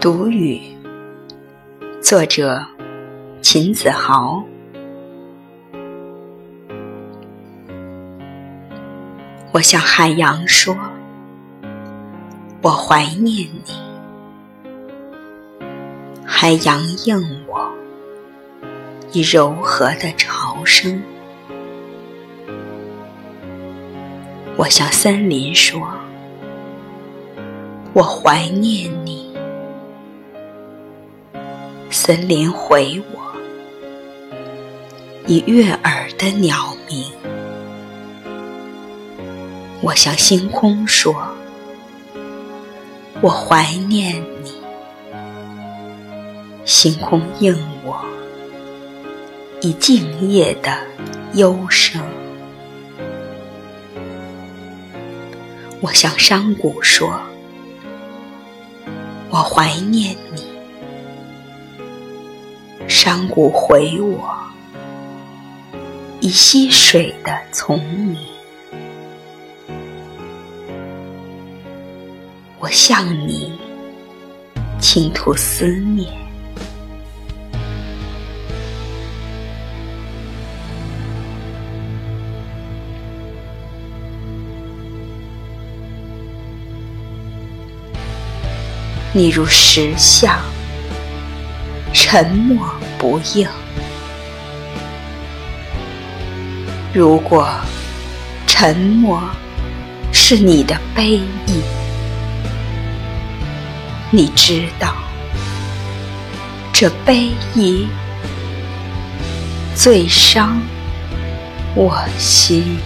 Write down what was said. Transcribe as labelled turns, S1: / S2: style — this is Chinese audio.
S1: 独语，作者秦子豪。我向海洋说：“我怀念你。”海洋应我，以柔和的潮声。我向森林说：“我怀念你。”森林回我，以悦耳的鸟鸣。我向星空说：“我怀念你。”星空应我，以静夜的幽声。我向山谷说：“我怀念你。”山谷回我，以溪水的丛鸣。我向你倾吐思念，你如石像。沉默不应。如果沉默是你的悲意，你知道，这悲意最伤我心。